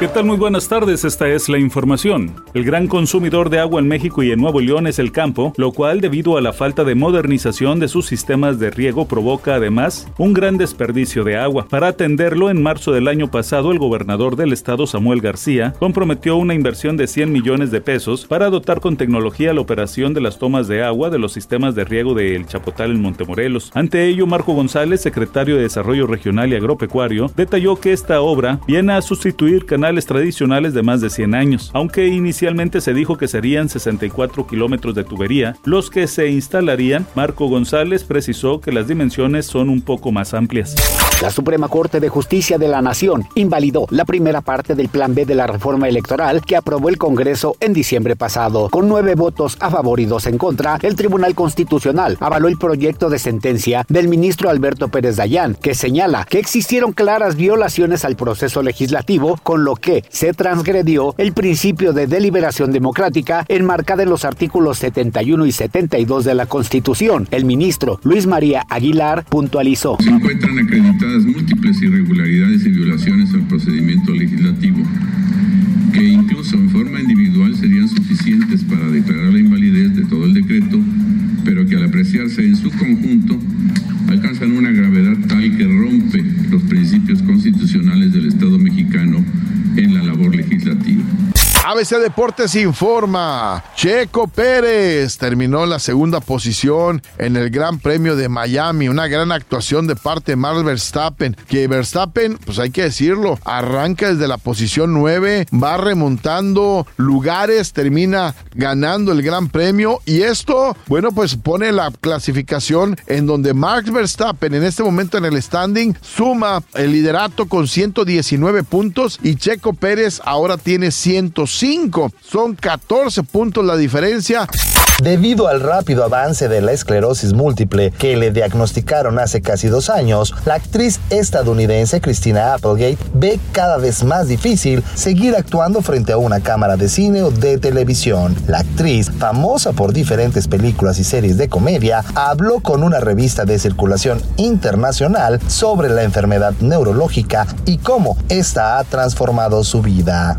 ¿Qué tal? Muy buenas tardes, esta es la información. El gran consumidor de agua en México y en Nuevo León es el campo, lo cual debido a la falta de modernización de sus sistemas de riego provoca además un gran desperdicio de agua. Para atenderlo, en marzo del año pasado el gobernador del estado Samuel García comprometió una inversión de 100 millones de pesos para dotar con tecnología la operación de las tomas de agua de los sistemas de riego de El Chapotal en Montemorelos. Ante ello, Marco González, secretario de Desarrollo Regional y Agropecuario, detalló que esta obra viene a sustituir canales tradicionales de más de 100 años, aunque inicialmente se dijo que serían 64 kilómetros de tubería los que se instalarían, Marco González precisó que las dimensiones son un poco más amplias. La Suprema Corte de Justicia de la Nación invalidó la primera parte del Plan B de la reforma electoral que aprobó el Congreso en diciembre pasado. Con nueve votos a favor y dos en contra, el Tribunal Constitucional avaló el proyecto de sentencia del ministro Alberto Pérez Dayán, que señala que existieron claras violaciones al proceso legislativo, con lo que se transgredió el principio de deliberación democrática enmarcada en los artículos 71 y 72 de la Constitución. El ministro Luis María Aguilar puntualizó. Que incluso en forma individual serían suficientes para declarar la invalidez de todo el decreto, pero que al apreciarse en su conjunto ABC Deportes informa. Checo Pérez terminó la segunda posición en el Gran Premio de Miami. Una gran actuación de parte de Max Verstappen. Que Verstappen, pues hay que decirlo, arranca desde la posición 9, va remontando lugares, termina ganando el Gran Premio. Y esto, bueno, pues pone la clasificación en donde Max Verstappen en este momento en el standing suma el liderato con 119 puntos y Checo Pérez ahora tiene 105 son 14 puntos la diferencia. Debido al rápido avance de la esclerosis múltiple que le diagnosticaron hace casi dos años, la actriz estadounidense Christina Applegate ve cada vez más difícil seguir actuando frente a una cámara de cine o de televisión. La actriz, famosa por diferentes películas y series de comedia, habló con una revista de circulación internacional sobre la enfermedad neurológica y cómo esta ha transformado su vida.